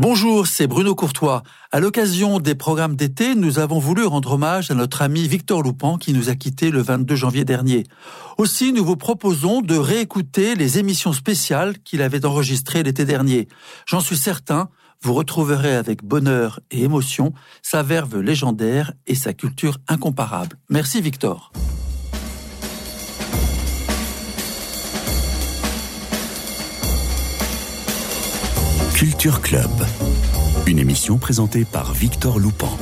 Bonjour, c'est Bruno Courtois. À l'occasion des programmes d'été, nous avons voulu rendre hommage à notre ami Victor Loupan qui nous a quittés le 22 janvier dernier. Aussi, nous vous proposons de réécouter les émissions spéciales qu'il avait enregistrées l'été dernier. J'en suis certain, vous retrouverez avec bonheur et émotion sa verve légendaire et sa culture incomparable. Merci Victor. Culture Club, une émission présentée par Victor Loupan.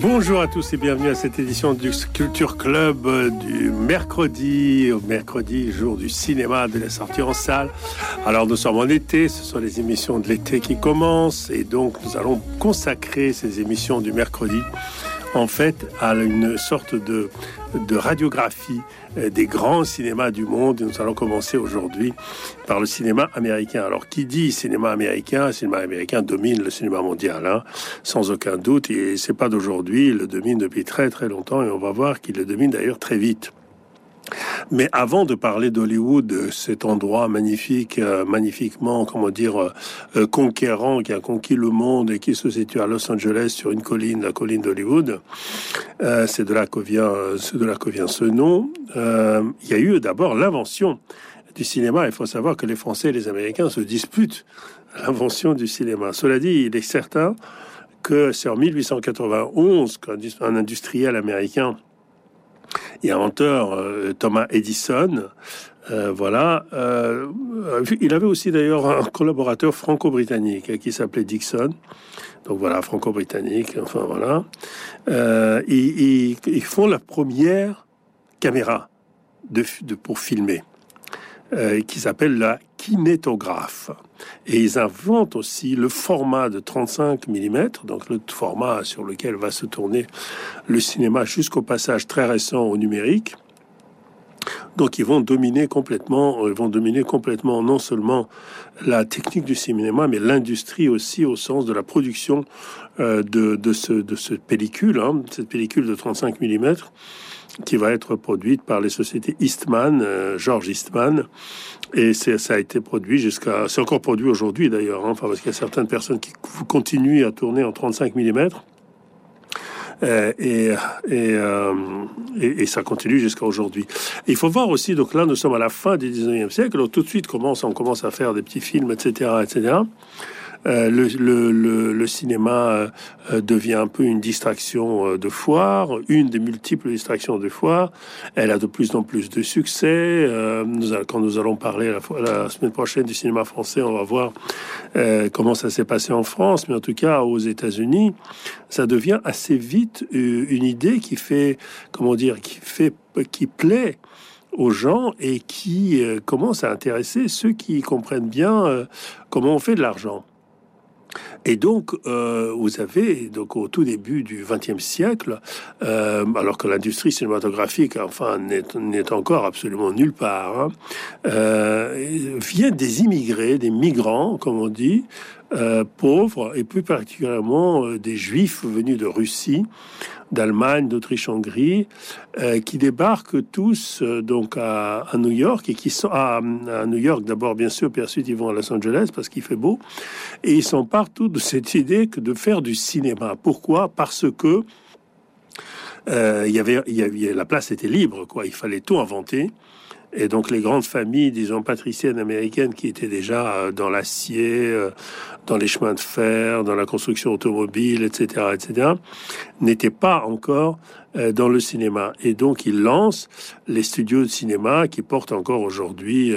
Bonjour à tous et bienvenue à cette édition du Culture Club du mercredi, mercredi, jour du cinéma, de la sortie en salle. Alors nous sommes en été, ce sont les émissions de l'été qui commencent et donc nous allons consacrer ces émissions du mercredi en fait à une sorte de, de radiographie euh, des grands cinémas du monde. Nous allons commencer aujourd'hui par le cinéma américain. Alors, qui dit cinéma américain? Cinéma américain domine le cinéma mondial, hein, sans aucun doute. Et c'est pas d'aujourd'hui, il le domine depuis très très longtemps et on va voir qu'il le domine d'ailleurs très vite. Mais avant de parler d'Hollywood, cet endroit magnifique, euh, magnifiquement, comment dire, euh, conquérant, qui a conquis le monde et qui se situe à Los Angeles sur une colline, la colline d'Hollywood, euh, c'est de de là que vient ce nom. il y a eu d'abord l'invention du cinéma. Il faut savoir que les Français et les Américains se disputent l'invention du cinéma. Cela dit, il est certain que c'est en 1891 qu'un industriel américain et inventeur euh, Thomas Edison. Euh, voilà. Euh, il avait aussi d'ailleurs un collaborateur franco-britannique qui s'appelait Dixon. Donc voilà, franco-britannique. Enfin voilà. ils, font la première caméra pour filmer, qui s'appelle la kinétographe. Et ils inventent aussi le format de 35 mm, donc le format sur lequel va se tourner le cinéma jusqu'au passage très récent au numérique. Donc ils vont dominer complètement, ils vont dominer complètement non seulement la technique du cinéma, mais l'industrie aussi au sens de la production euh, de, de, ce, de pellicule, hein, cette pellicule de 35 mm qui va être produite par les sociétés Eastman, euh, George Eastman, et ça a été produit jusqu'à, c'est encore produit aujourd'hui d'ailleurs, hein, parce qu'il y a certaines personnes qui continuent à tourner en 35 mm. Euh, et, euh, et, ça continue jusqu'à aujourd'hui. Il faut voir aussi, donc là nous sommes à la fin du 19e siècle, alors tout de suite commence, on commence à faire des petits films, etc., etc. Euh, le, le, le, cinéma euh, devient un peu une distraction euh, de foire, une des multiples distractions de foire. Elle a de plus en plus de succès. Nous, quand nous allons parler la, la, semaine prochaine du cinéma français, on va voir comment ça s'est passé en France, mais en tout cas aux États-Unis, ça devient assez vite une idée qui fait, comment dire, qui fait, qui plaît aux gens et qui commence à intéresser ceux qui comprennent bien comment on fait de l'argent. Et donc, euh, vous avez donc au tout début du XXe siècle, euh, alors que l'industrie cinématographique, enfin, n'est encore absolument nulle part, hein, euh, viennent des immigrés, des migrants, comme on dit, euh, pauvres, et plus particulièrement euh, des juifs venus de Russie, d'Allemagne, d'Autriche-Hongrie, euh, qui débarquent tous euh, donc à, New York et qui sont à, New York d'abord bien sûr, puis ensuite ils vont à Los Angeles parce qu'il fait beau, et ils sont partout de cette idée que de faire du cinéma. Pourquoi? Parce que la place était libre, quoi. Il fallait tout inventer. Et donc les grandes familles, disons patriciennes américaines, qui étaient déjà euh, dans l'acier, euh, dans les chemins de fer, dans la construction automobile, etc., etc., n'étaient pas encore euh, dans le cinéma. Et donc ils lancent les studios de cinéma qui portent encore aujourd'hui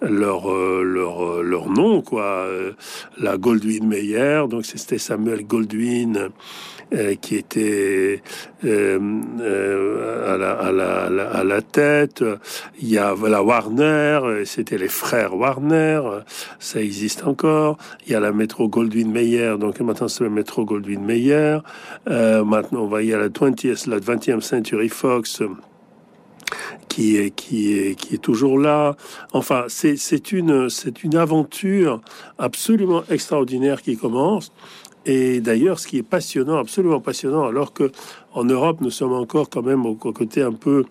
leur, leur, leur nom, quoi. La Goldwyn Mayer, donc c'était Samuel Goldwyn qui était euh, euh, à, la, la, la, tête. Il y a la Warner, c'était les frères Warner, ça existe encore. Il y a la métro Goldwyn Mayer, donc maintenant c'est le métro Goldwyn Mayer. maintenant, on va y a la 20th, la 20e Century Fox qui est, qui est, qui est toujours là. Enfin, c'est une, c'est une aventure absolument extraordinaire qui commence. Et d'ailleurs, ce qui est passionnant, absolument passionnant, alors que Europe, nous sommes encore quand même au côté un peu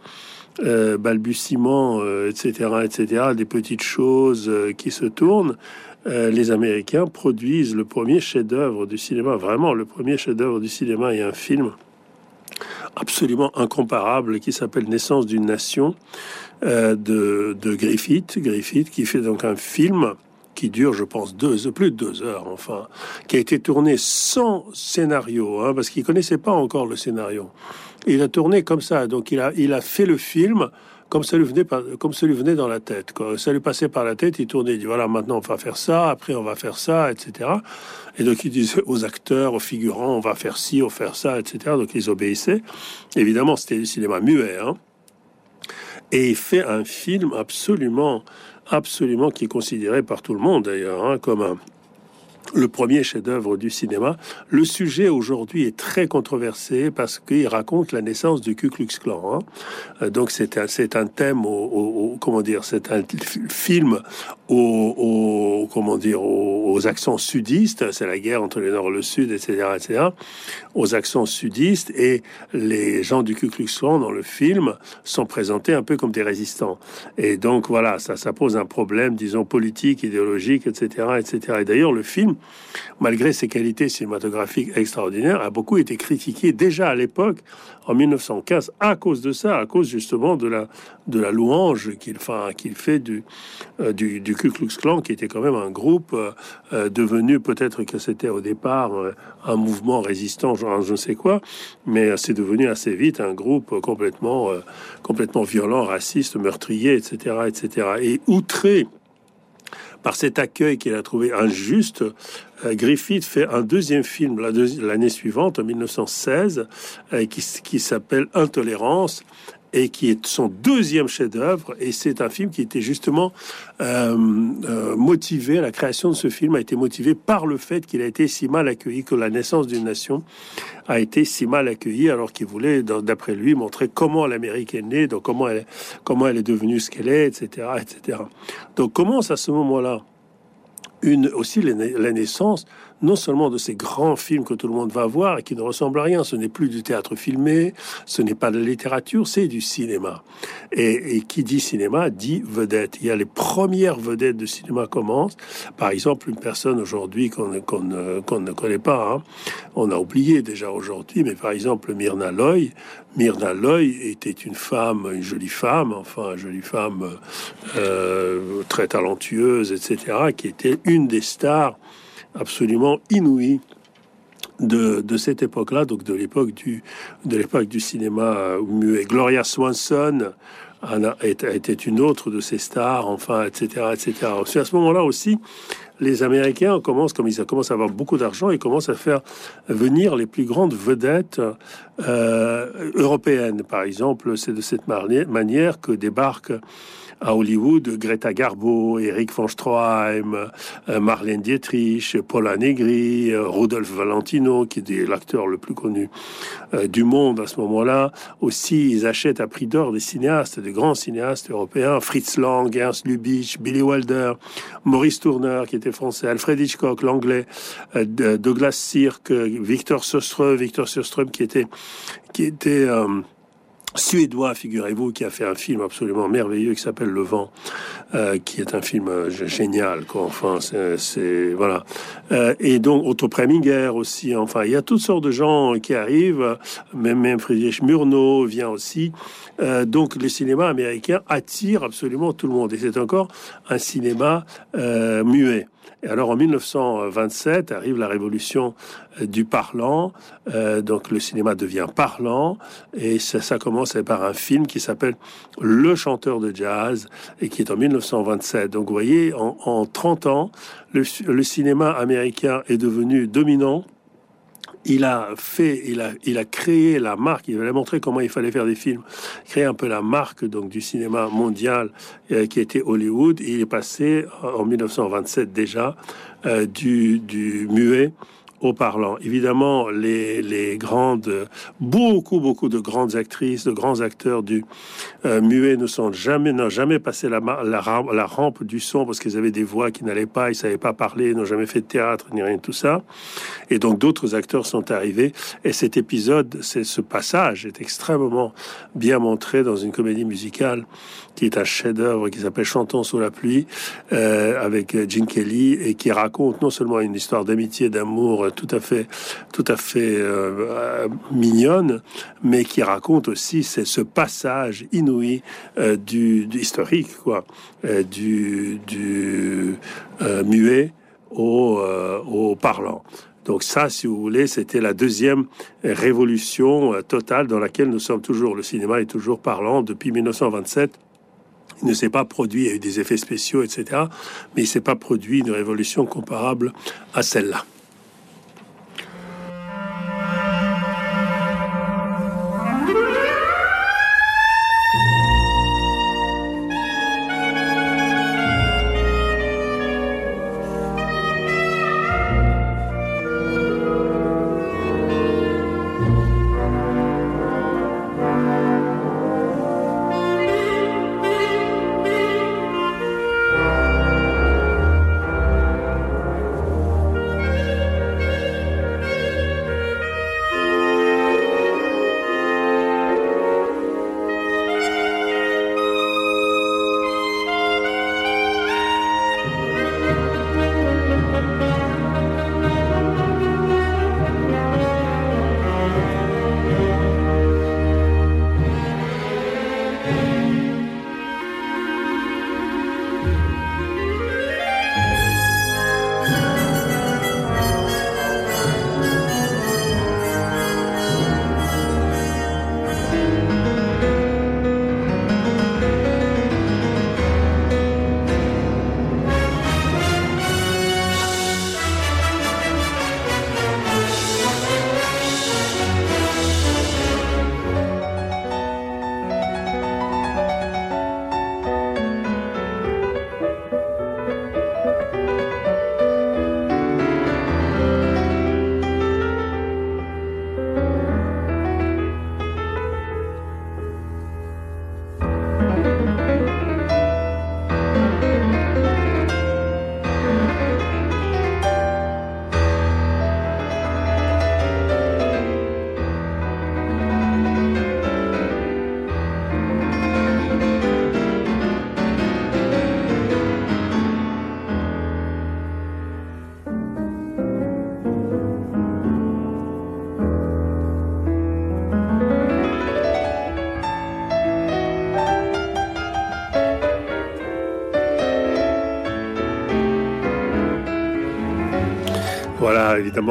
euh, balbutiement, euh, etc., etc., des petites choses euh, qui se tournent. les Américains produisent le premier chef-d'œuvre du cinéma, vraiment le premier chef-d'œuvre du cinéma et un film absolument incomparable qui s'appelle Naissance d'une nation de, de Griffith. Griffith qui fait donc un film qui dure, je pense, deux, plus de deux heures, enfin, qui a été tourné sans scénario, hein, parce qu'il connaissait pas encore le scénario. Il a tourné comme ça, donc il a, il a fait le film comme ça lui venait, comme ça lui venait dans la tête. Quoi. Ça lui passait par la tête, il tournait, il dit voilà, maintenant on va faire ça, après on va faire ça, etc. Et donc il disait aux acteurs, aux figurants, on va faire ci, on va faire ça, etc. Donc ils obéissaient. Évidemment, c'était du cinéma muet. Hein. Et il fait un film absolument absolument qui est considéré par tout le monde d'ailleurs hein, comme un, le premier chef-d'œuvre du cinéma. Le sujet aujourd'hui est très controversé parce qu'il raconte la naissance du Ku Klux Klan. Hein. Euh, donc c'est un, un thème, au, comment dire, c'est un film aux, comment dire, aux, accents sudistes. C'est la guerre entre le Nord et le Sud, etc., etc. Aux accents sudistes et les gens du Ku Klux Klan dans le film sont présentés un peu comme des résistants. Et donc voilà, ça, ça pose un problème, disons politique, idéologique, etc., etc. Et d'ailleurs le film malgré ses qualités cinématographiques extraordinaires, a beaucoup été critiqué déjà à l'époque, en 1915, à cause de ça, à cause justement de la, de la louange qu'il fait du, euh, du, du, Ku Klux Klan, qui était quand même un groupe euh, euh, devenu, peut-être que c'était au départ un mouvement résistant, genre je ne sais quoi, mais c'est devenu assez vite un groupe complètement, complètement violent, raciste, meurtrier, etc., etc. Et outré par cet accueil qu'il a trouvé injuste, euh, Griffith fait un deuxième film l'année suivante, en 1916, euh, qui, qui s'appelle Intolérance, et qui est son deuxième chef-d'œuvre. Et c'est un film qui était justement euh, euh, motivé, la création de ce film a été motivée par le fait qu'il a été si mal accueilli, que la naissance d'une nation a été si mal accueillie, alors qu'il voulait, d'après lui, montrer comment l'Amérique est née, donc comment elle, comment elle est devenue ce qu'elle est, etc., etc. Donc commence à ce moment-là une aussi la naissance non seulement de ces grands films que tout le monde va voir et qui ne ressemblent à rien. Ce n'est plus du théâtre filmé, ce n'est pas de la littérature, c'est du cinéma. Et, qui dit cinéma dit vedette. Il y a les premières vedettes de cinéma commencent. Par exemple, une personne aujourd'hui qu'on ne connaît pas, hein. on a oublié déjà aujourd'hui, mais par exemple Myrna Loy. Myrna Loy était une femme, une jolie femme, enfin une jolie femme euh, très talentueuse, etc., qui était une des stars absolument inouï de, de cette époque-là, donc de l'époque du, de l'époque du cinéma muet. Gloria Swanson était une autre de ces stars, enfin, etc., etc. C'est à ce moment-là aussi, les Américains commencent, comme ils commencent à avoir beaucoup d'argent, ils commencent à faire venir les plus grandes vedettes euh, européennes. Par exemple, c'est de cette manière que débarquent à Hollywood, Greta Garbo, Eric von Stroheim, euh, Marlène Dietrich, Paula Negri, euh, Rodolphe Valentino, qui est l'acteur le plus connu euh, du monde à ce moment-là. Aussi, ils achètent à prix d'or des cinéastes, des grands cinéastes européens, Fritz Lang, Ernst Lubitsch, Billy Wilder, Maurice Tourner, qui était français, Alfred Hitchcock, l'anglais, Douglas Sirk, Victor Sjöström, Victor Sjöström, qui était, qui était suédois, figurez-vous, qui a fait un film absolument merveilleux qui s'appelle Le Vent, euh, qui est un film euh, génial. Quoi. Enfin, c'est voilà. Euh, et donc Otto Preminger aussi. Enfin, il y a toutes sortes de gens qui arrivent. Même, même Friedrich Murnau vient aussi. donc, le cinéma américain attire absolument tout le monde. Et c'est encore un cinéma muet. Et alors en 1927 arrive la révolution euh, du parlant, euh, donc le cinéma devient parlant, et ça, commence par un film qui s'appelle Le chanteur de jazz, et qui est en 1927. Donc vous voyez, en, en 30 ans, le cinéma américain est devenu dominant il a fait, il a, il a créé la marque. Il a montré comment il fallait faire des films, créer un peu la marque donc du cinéma mondial euh, qui était Hollywood. il est passé en 1927 déjà euh, du, du muet au parlant. Évidemment, les, grandes, beaucoup, beaucoup de grandes actrices, de grands acteurs du euh, muet ne sont jamais, n'ont jamais passé la, rampe du son parce qu'ils avaient des voix qui n'allaient pas, ils savaient pas parler, n'ont jamais fait de théâtre ni rien de tout ça. Et donc d'autres acteurs sont arrivés. Et cet épisode, c'est ce passage est extrêmement bien montré dans une comédie musicale qui est un chef-d'œuvre qui s'appelle Chantons sous la pluie euh, avec Gene Kelly et qui raconte non seulement une histoire d'amitié, d'amour tout à fait, tout à fait euh, mignonne, mais qui raconte aussi c'est ce passage inouï euh, du, historique quoi, euh, du, euh, muet au, euh, au parlant. Donc ça, si vous voulez, c'était la deuxième révolution totale dans laquelle nous sommes toujours. Le cinéma est toujours parlant depuis 1927 il ne s'est pas produit, il y a eu des effets spéciaux, etc. Mais il ne s'est pas produit une révolution comparable à celle-là.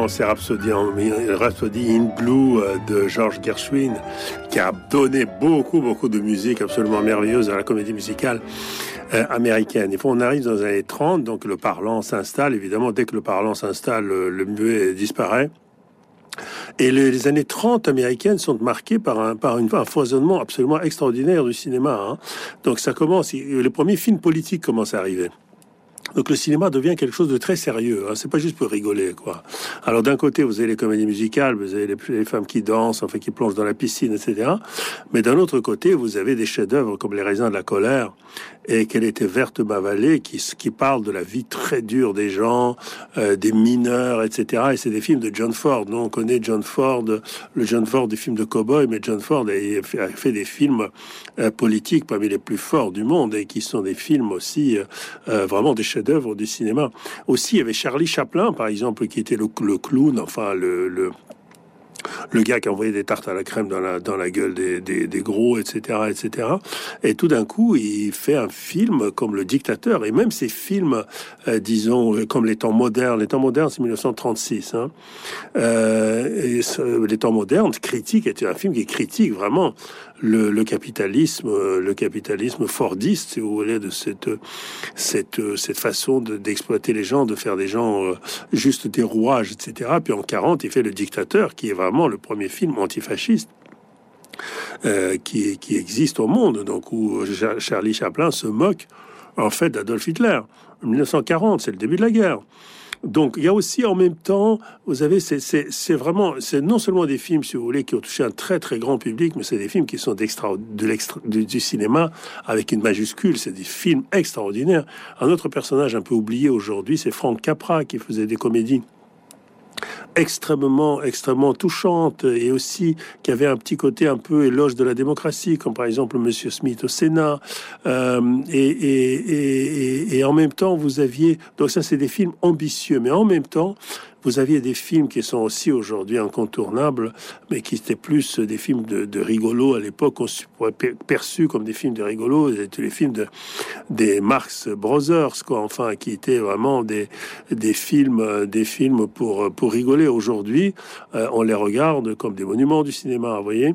C'est Rhapsody, Rhapsody in Blue euh, de George Gershwin, qui a donné beaucoup, beaucoup de musique absolument merveilleuse à la comédie musicale euh, américaine. Et on arrive dans les années 30, donc le parlant s'installe. Évidemment, dès que le parlant s'installe, le, le muet disparaît. Et les, les, années 30 américaines sont marquées par un, par une, un foisonnement absolument extraordinaire du cinéma. Hein. Donc ça commence, les premiers films politiques commencent à arriver. Donc le cinéma devient quelque chose de très sérieux. Hein. C'est pas juste pour rigoler, quoi. Alors d'un côté, vous avez les comédies musicales, vous avez les, femmes qui dansent, enfin qui plongent dans la piscine, etc. Mais d'un autre côté, vous avez des chefs-d'œuvre comme Les raisins de la colère et qu'elle était verte ma vallée, qui, qui parle de la vie très dure des gens, euh, des mineurs, etc. Et c'est des films de John Ford. Nous, on connaît John Ford, le John Ford des films de cowboy, mais John Ford a fait, a fait des films euh, politiques parmi les plus forts du monde et qui sont des films aussi euh, vraiment des chefs-d'œuvre du cinéma. Aussi, il y avait Charlie Chaplin, par exemple, qui était le, le clown, enfin le, le le gars qui envoyait des tartes à la crème dans la, dans la gueule des, des, gros, etc., etc. Et tout d'un coup, il fait un film comme Le Dictateur. Et même ces films, euh, disons, comme Les Temps modernes, Les Temps modernes, c'est 1936. Hein. Euh, et Les Temps modernes, critique, est un film qui critique vraiment le, capitalisme, le capitalisme fordiste, si vous voulez, de cette cette cette façon d'exploiter les gens, de faire des gens euh, juste des rouages, etc. Puis en 40, il fait le dictateur, qui est vraiment le premier film antifasciste. Euh, qui, existe au monde, donc où Charlie Chaplin se moque en fait d'Adolf Hitler. En 1940, c'est le début de la guerre. Donc il y a aussi en même temps, vous avez, c'est vraiment, c'est non seulement des films, si vous voulez, qui ont touché un très très grand public, mais c'est des films qui sont d'extra, de l'extra, du, cinéma avec une majuscule. C'est des films extraordinaires. Un autre personnage un peu oublié aujourd'hui, c'est Frank Capra qui faisait des comédies extrêmement, extrêmement touchante et aussi qui avait un petit côté un peu éloge de la démocratie, comme par exemple Monsieur Smith au Sénat. Euh, et, en même temps, vous aviez donc ça, c'est des films ambitieux, mais en même temps, vous aviez des films qui sont aussi aujourd'hui incontournables, mais qui étaient plus des films de, de rigolo à l'époque, perçus comme des films de rigolo, les films de, des Marx Brothers, quoi, enfin, qui étaient vraiment des, des films, des films pour, pour rigoler. Aujourd'hui, euh, on les regarde comme des monuments du cinéma, vous voyez.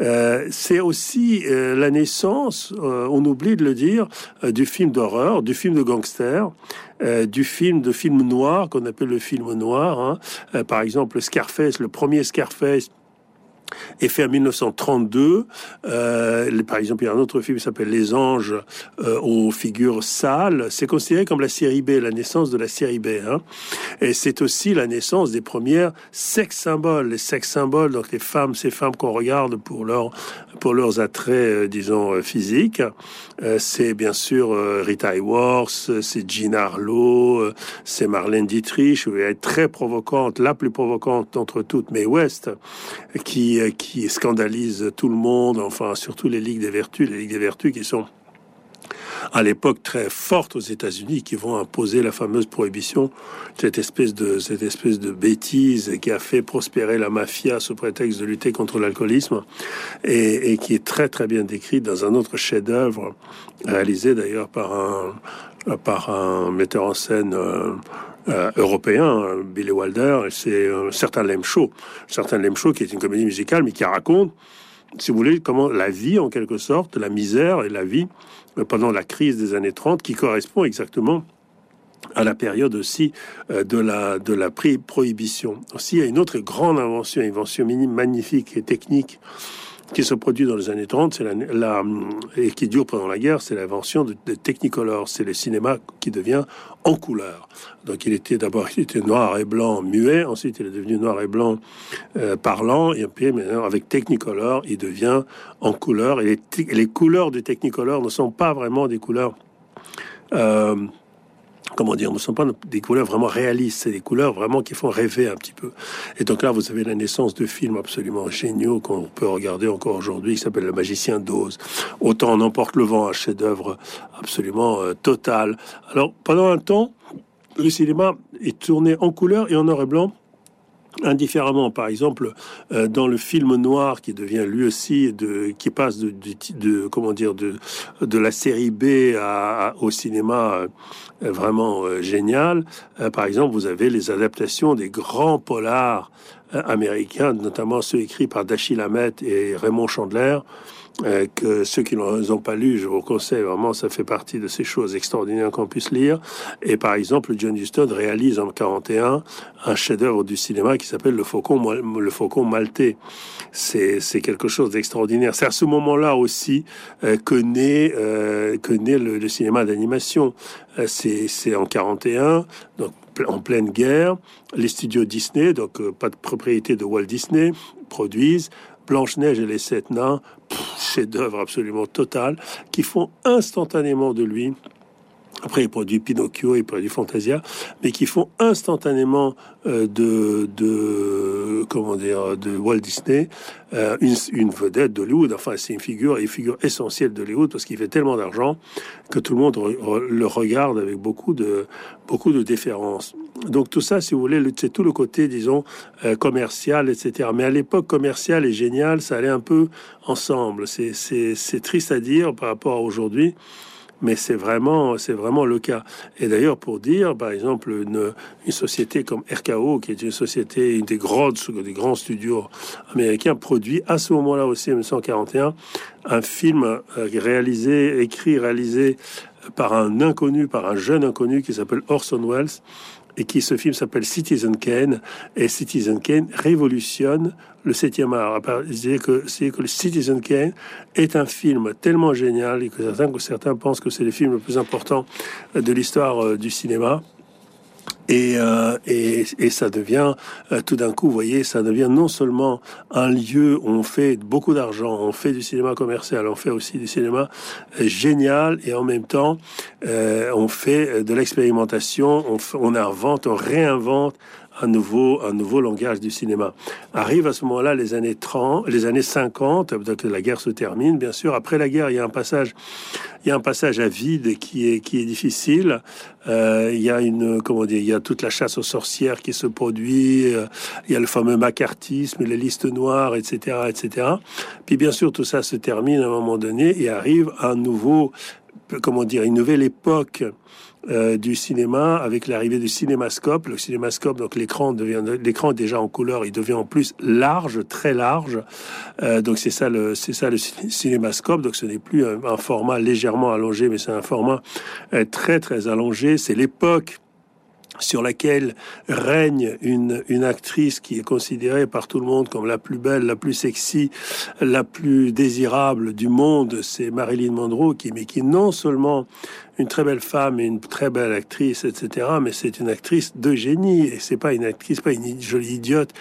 Euh, c'est aussi euh, la naissance, on oublie de le dire, du film d'horreur, du film de gangster. Du film, de film noir, qu'on appelle le film noir. Hein. Par exemple, Scarface, le premier Scarface, est fait en 1932. Euh, par exemple, il y a un autre film qui s'appelle Les Anges euh, aux figures sales. C'est considéré comme la série B, la naissance de la série B. Hein. Et c'est aussi la naissance des premières sex symboles. Les sex symboles, donc les femmes, ces femmes qu'on regarde pour leur pour leurs attraits, euh, disons, physiques. C'est bien sûr Rita Hayworth, c'est Jean Harlow, c'est Marlène Dietrich, elle est très provocante, la plus provocante d'entre toutes, mais West, qui euh, qui scandalise tout le monde, enfin surtout les ligues des vertus, les ligues des vertus qui sont à l'époque très fortes aux États-Unis, qui vont imposer la fameuse prohibition, cette espèce de cette espèce de bêtise qui a fait prospérer la mafia sous prétexte de lutter contre l'alcoolisme, et, qui est très très bien décrite dans un autre chef-d'œuvre réalisé d'ailleurs par un par un metteur en scène. Euh, euh, européen, Billy Wilder, c'est un certain Lem Show. Certain Lem Show qui est une comédie musicale, mais qui raconte, si vous voulez, comment la vie, en quelque sorte, la misère et la vie euh, pendant la crise des années 30, qui correspond exactement à la période aussi euh, de la de la prohibition. Aussi, il y a une autre grande invention, invention magnifique et technique qui se produit dans les années 30, c'est la, et qui dure pendant la guerre, c'est l'invention de, Technicolor. C'est le cinéma qui devient en couleur. Donc il était d'abord noir et blanc muet, ensuite il est devenu noir et blanc euh, parlant, et puis maintenant avec Technicolor, il devient en couleur. Et les, les couleurs du Technicolor ne sont pas vraiment des couleurs euh, comment dire, ne sont pas des couleurs vraiment réalistes, c'est des couleurs vraiment qui font rêver un petit peu. Et donc là, vous avez la naissance de films absolument géniaux qu'on peut regarder encore aujourd'hui, qui s'appelle Le Magicien d'Oz. Autant on emporte le vent, un chef-d'œuvre absolument euh, total. Alors, pendant un temps, le cinéma est tourné en couleur et en noir et blanc indifféremment. Par exemple, euh, dans le film noir qui devient lui aussi de qui passe de, de, comment dire de de la série B à, au cinéma euh, vraiment euh, génial. par exemple, vous avez les adaptations des grands polars américains, notamment ceux écrits par Dashiell Hammett et Raymond Chandler. Euh, que ceux qui ne ont pas lu, je vous conseille vraiment, ça fait partie de ces choses extraordinaires qu'on puisse lire. Et par exemple, John Huston réalise en 41 un chef-d'œuvre du cinéma qui s'appelle Le Faucon, le Faucon maltais. C'est, quelque chose d'extraordinaire. C'est à ce moment-là aussi euh, que naît, euh, que naît le, cinéma d'animation. C'est, c'est en 41, donc en pleine guerre. Les studios Disney, donc pas de propriété de Walt Disney, produisent Blanche-Neige et les Sept Nains, chef-d'œuvre absolument total, qui font instantanément de lui après, il produit Pinocchio, il produit Fantasia, mais qui font instantanément euh, de, de, comment dire, de Walt Disney euh, une, une, vedette d'Hollywood. Enfin, c'est une figure, une figure essentielle d'Hollywood parce qu'il fait tellement d'argent que tout le monde le regarde avec beaucoup de, beaucoup de déférence. Donc tout ça, si vous voulez, c'est tout le côté, disons, euh, commercial, etc. Mais à l'époque, commercial et génial, ça allait un peu ensemble. C'est triste à dire par rapport à aujourd'hui mais c'est vraiment, c'est vraiment le cas. Et d'ailleurs, pour dire, par exemple, une, société comme RKO, qui est une société, une des grandes, des grands studios américains, produit à ce moment-là aussi, en 1941, un film euh, réalisé, écrit, réalisé par un inconnu, par un jeune inconnu qui s'appelle Orson Welles, et qui ce film s'appelle Citizen Kane et Citizen Kane révolutionne le 7e art. C'est que, le Citizen Kane est un film tellement génial et que certains, que certains pensent que c'est le film le plus important de l'histoire euh, du cinéma. Et, euh, et, et, ça devient euh, tout d'un coup, vous voyez, ça devient non seulement un lieu où on fait beaucoup d'argent, on fait du cinéma commercial, on fait aussi du cinéma euh, génial, et en même temps, on fait de l'expérimentation, on, on invente, on réinvente un nouveau, un nouveau langage du cinéma. Arrive à ce moment-là les années 30, les années 50, que la guerre se termine, bien sûr. Après la guerre, il y a un passage, il y a un passage à vide qui est, qui est difficile. Euh, il y a une, comment dire, il y a toute la chasse aux sorcières qui se produit. Euh, il y a le fameux macartisme, les listes noires, etc., etc. Puis bien sûr, tout ça se termine à un moment donné et arrive un nouveau, comment dire, une nouvelle époque euh, du cinéma avec l'arrivée du cinémascope. Le cinémascope, donc l'écran devient l'écran déjà en couleur, il devient en plus large, très large. Euh, donc c'est ça le c'est ça le cinémascope. Donc ce n'est plus un, format légèrement allongé, mais c'est un format euh, très très allongé. C'est l'époque sur laquelle règne une, une actrice qui est considérée par tout le monde comme la plus belle, la plus sexy, la plus désirable du monde, c'est Marilyn Monroe, qui, mais qui non seulement une très belle femme et une très belle actrice, etc., mais c'est une actrice de génie, et c'est pas une actrice, pas une jolie idiote,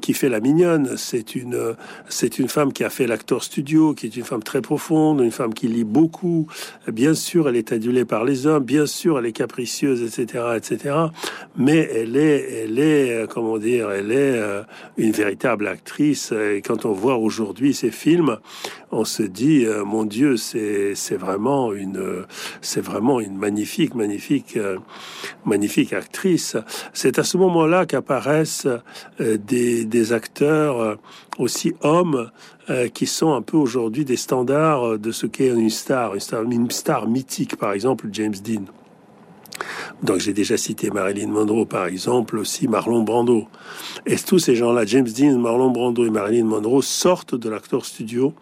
qui fait la mignonne. C'est une, c'est une femme qui a fait l'acteur studio, qui est une femme très profonde, une femme qui lit beaucoup. Bien sûr, elle est adulée par les hommes. Bien sûr, elle est capricieuse, etc., etc. Mais elle est, elle est, comment dire, elle est euh, une véritable actrice. Et quand on voit aujourd'hui ces films, on se dit, euh, mon Dieu, c'est, vraiment une, c'est vraiment une magnifique, magnifique, euh, magnifique actrice. C'est à ce moment-là qu'apparaissent des des, acteurs euh, aussi hommes euh, qui sont un peu aujourd'hui des standards de ce qu'est une star, une star, une star mythique, par exemple James Dean. Donc j'ai déjà cité Marilyn Monroe par exemple, aussi Marlon Brando. Et tous ces gens-là, James Dean, Marlon Brando et Marilyn Monroe, sortent de l'acteur studio,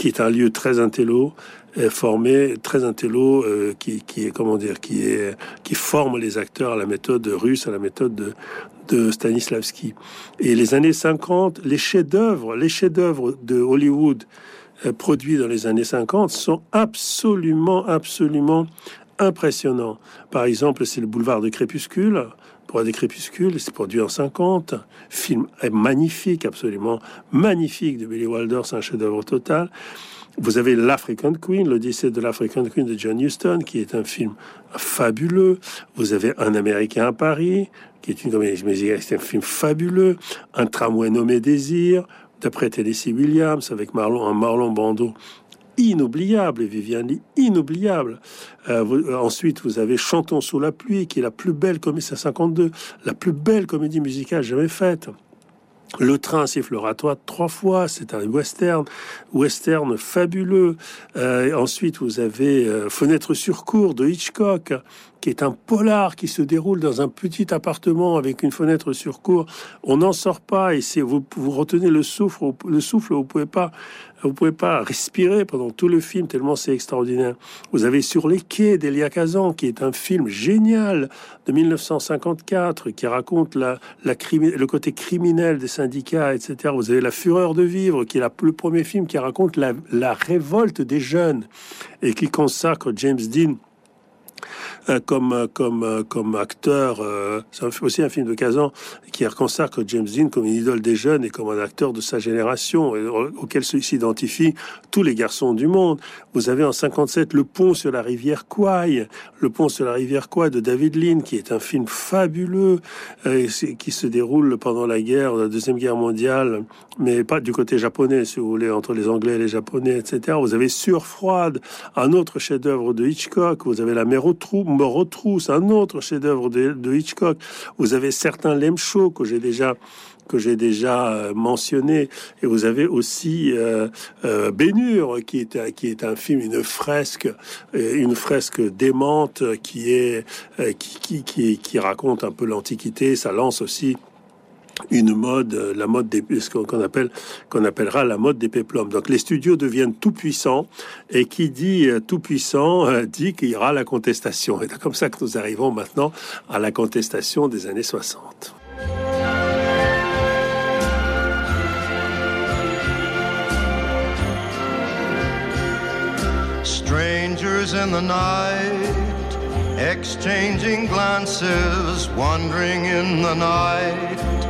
qui est un lieu très intello, euh, formé, très intello, qui, qui est comment dire, qui est qui forme les acteurs à la méthode russe, à la méthode de, de Stanislavski. Et les années 50, les chefs-d'œuvre, les chefs-d'œuvre de Hollywood euh, produits dans les années 50 sont absolument, absolument impressionnants. Par exemple, c'est le boulevard de Crépuscule. Pour des crépuscules, c'est produit en 50. Film magnifique, absolument magnifique de Billy Wilder, c'est un chef-d'œuvre total. Vous avez l'African Queen, l'Odyssée de l'African Queen de John Huston, qui est un film fabuleux. Vous avez Un Américain à Paris, qui est une comédie musicale, c'est un film fabuleux. Un tramway nommé Désir, d'après Tennessee Williams, avec Marlon, un Marlon Bando inoubliable, et Viviani inoubliable. Euh, ensuite, vous avez Chantons sous la pluie, qui est la plus belle comédie, 52, la plus belle comédie musicale jamais faite. Le train sifflera toi trois fois, c'est un western, western fabuleux. Euh, ensuite, vous avez euh, Fenêtre sur cour de Hitchcock, qui est un polar qui se déroule dans un petit appartement avec une fenêtre sur cour. On n'en sort pas et c'est vous, vous retenez le souffle, le souffle, vous pouvez pas, vous pouvez pas respirer pendant tout le film tellement c'est extraordinaire. Vous avez Sur les quais d'Elia Kazan qui est un film génial de 1954 qui raconte la, la le côté criminel des syndicats, etc. Vous avez La Fureur de vivre qui est le premier film qui raconte la, la révolte des jeunes et qui consacre James Dean comme, euh, comme, euh, comme acteur. C'est aussi un film de Kazan qui consacre James Dean comme une idole des jeunes et comme un acteur de sa génération auquel s'identifient tous les garçons du monde. Vous avez en 57 Le pont sur la rivière Kwai, Le pont sur la rivière Kwai de David Lean, qui est un film fabuleux qui se déroule pendant la guerre, la deuxième guerre mondiale, mais pas du côté japonais, si vous voulez, entre les Anglais et les Japonais, etc. Vous avez Sur froide, un autre chef-d'œuvre de Hitchcock. Vous avez La mer au trou, me retrousse, un autre chef-d'œuvre de, Hitchcock. Vous avez certains Lemcho que j'ai déjà que j'ai déjà euh, mentionné. Et vous avez aussi euh, euh qui est, qui est un film, une fresque, euh, une fresque démente qui est qui, qui, qui, qui raconte un peu l'Antiquité. Ça lance aussi une mode, euh, la mode des, ce qu'on appelle, qu'on appellera la mode des péplums. Donc les studios deviennent tout puissants et qui dit euh, tout puissant euh, dit qu'il y aura la contestation. Et c'est comme ça que nous arrivons maintenant à la contestation des années 60. Strangers in the night exchanging glances, wandering in the night.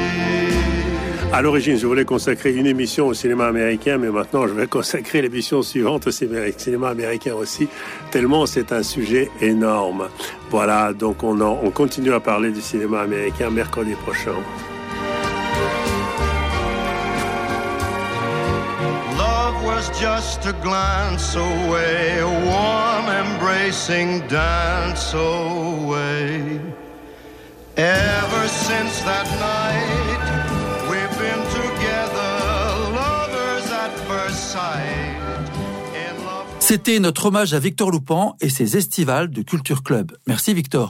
À l'origine, je voulais consacrer une émission au cinéma américain, mais maintenant je vais consacrer l'émission suivante au cinéma américain aussi, tellement c'est un sujet énorme. Voilà, donc on, continue à parler du cinéma américain mercredi prochain. Just a glance away, a embracing dance away. Ever since that night, C'était notre hommage à Victor Loupan et ses estivales de Culture Club. Merci Victor.